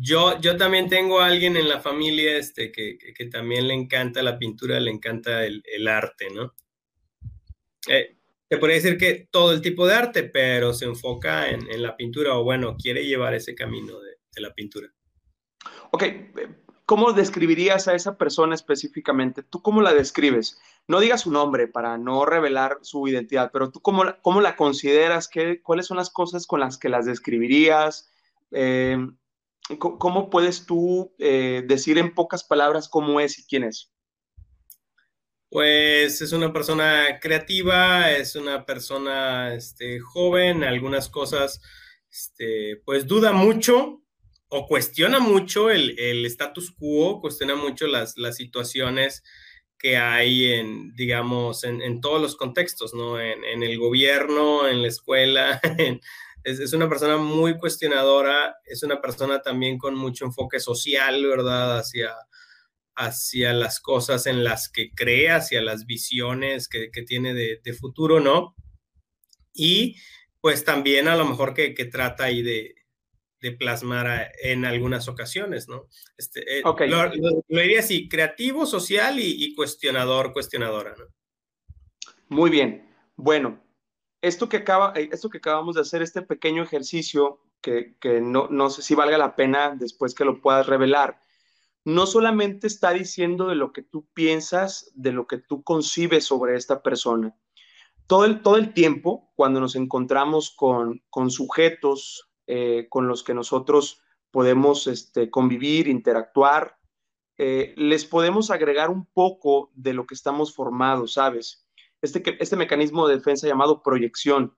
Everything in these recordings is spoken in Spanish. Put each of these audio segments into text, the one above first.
yo, yo también tengo a alguien en la familia este, que, también le encanta la pintura, le encanta el, arte, ¿no? Eh, te podría decir que todo el tipo de arte, pero se enfoca en, la pintura o bueno, quiere llevar ese camino de, de la pintura. Ok, ¿cómo describirías a esa persona específicamente? ¿Tú cómo la describes? No digas su nombre para no revelar su identidad, pero tú cómo, cómo la consideras, ¿Qué, cuáles son las cosas con las que las describirías, eh, ¿cómo puedes tú eh, decir en pocas palabras cómo es y quién es? Pues es una persona creativa, es una persona este, joven, algunas cosas, este, pues duda mucho o cuestiona mucho el, status quo, cuestiona mucho las, las situaciones que hay en, digamos, en, todos los contextos, ¿no? En, en, el gobierno, en la escuela, en, es, una persona muy cuestionadora, es una persona también con mucho enfoque social, ¿verdad? Hacia, hacia las cosas en las que cree, hacia las visiones que, tiene de, futuro, ¿no? Y pues también a lo mejor que, trata ahí de, plasmar en algunas ocasiones, ¿no? Este, eh, lo, diría así, creativo, social y, y cuestionador, cuestionadora, ¿no? Muy bien. Bueno, esto que, acaba, eh, esto que acabamos de hacer, este pequeño ejercicio, que, no, no, sé si valga la pena después que lo puedas revelar, no solamente está diciendo de lo que tú piensas, de lo que tú concibes sobre esta persona. Todo el, todo el tiempo, cuando nos encontramos con, con sujetos eh, con los que nosotros podemos este, convivir, interactuar, eh, les podemos agregar un poco de lo que estamos formados, ¿sabes? Este, este mecanismo de defensa llamado proyección.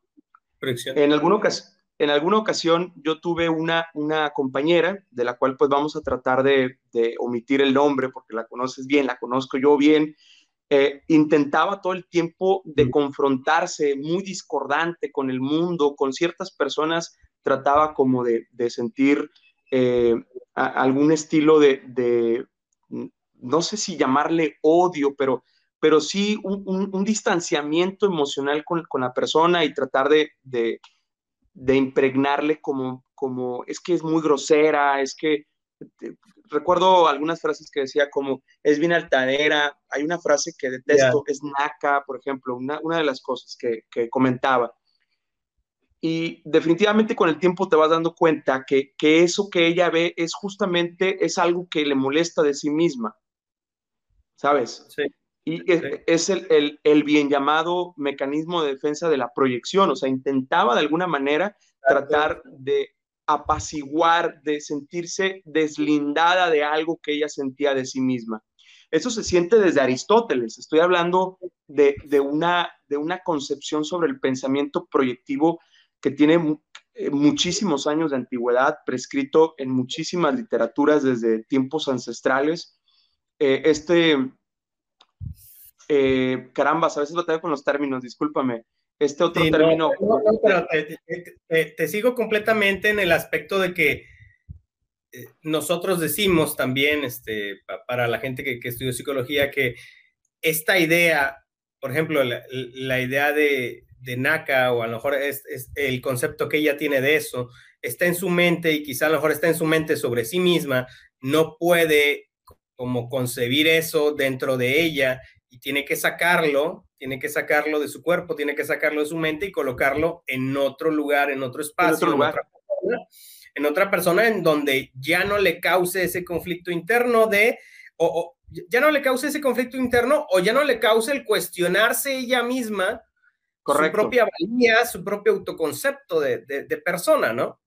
En, alguna ocasión, en alguna ocasión yo tuve una, una compañera de la cual pues vamos a tratar de, omitir el nombre porque la conoces bien, la conozco yo bien. Eh, intentaba todo el tiempo de confrontarse, muy discordante con el mundo, con ciertas personas, trataba como de, sentir eh, algún estilo de, de, no sé si llamarle odio, pero pero sí un, distanciamiento emocional con, la persona y tratar de, impregnarle como, como, es que es muy grosera, es que, eh, recuerdo algunas frases que decía como, es bien altanera, hay una frase que detesto, es naca, por ejemplo, una, de las cosas que, comentaba. Y definitivamente con el tiempo te vas dando cuenta que, que eso que ella ve es justamente, es algo que le molesta de sí misma, ¿sabes? Sí. Y es, el, bien llamado mecanismo de defensa de la proyección, o sea, intentaba de alguna manera tratar de apaciguar, de sentirse deslindada de algo que ella sentía de sí misma. Eso se siente desde Aristóteles. Estoy hablando de, una, de una concepción sobre el pensamiento proyectivo que tiene eh, muchísimos años de antigüedad, prescrito en muchísimas literaturas desde tiempos ancestrales. Eh, este, eh, carambas, a veces lo tengo con los términos, discúlpame. Este otro término. No, pero te, sigo completamente en el aspecto de que eh, nosotros decimos también, este, para la gente que, que estudió psicología, que esta idea, por ejemplo, la, idea de, de, Naka, o a lo mejor es, es, el concepto que ella tiene de eso, está en su mente y quizá a lo mejor está en su mente sobre sí misma, no puede como concebir eso dentro de ella y tiene que sacarlo, tiene que sacarlo de su cuerpo, tiene que sacarlo de su mente y colocarlo en otro lugar, en otro espacio, en, otra, persona, en otra persona en donde ya no le cause ese conflicto interno de, o, ya no le cause ese conflicto interno o ya no le cause el cuestionarse ella misma su propia valía, su propio autoconcepto de, de, persona, ¿no?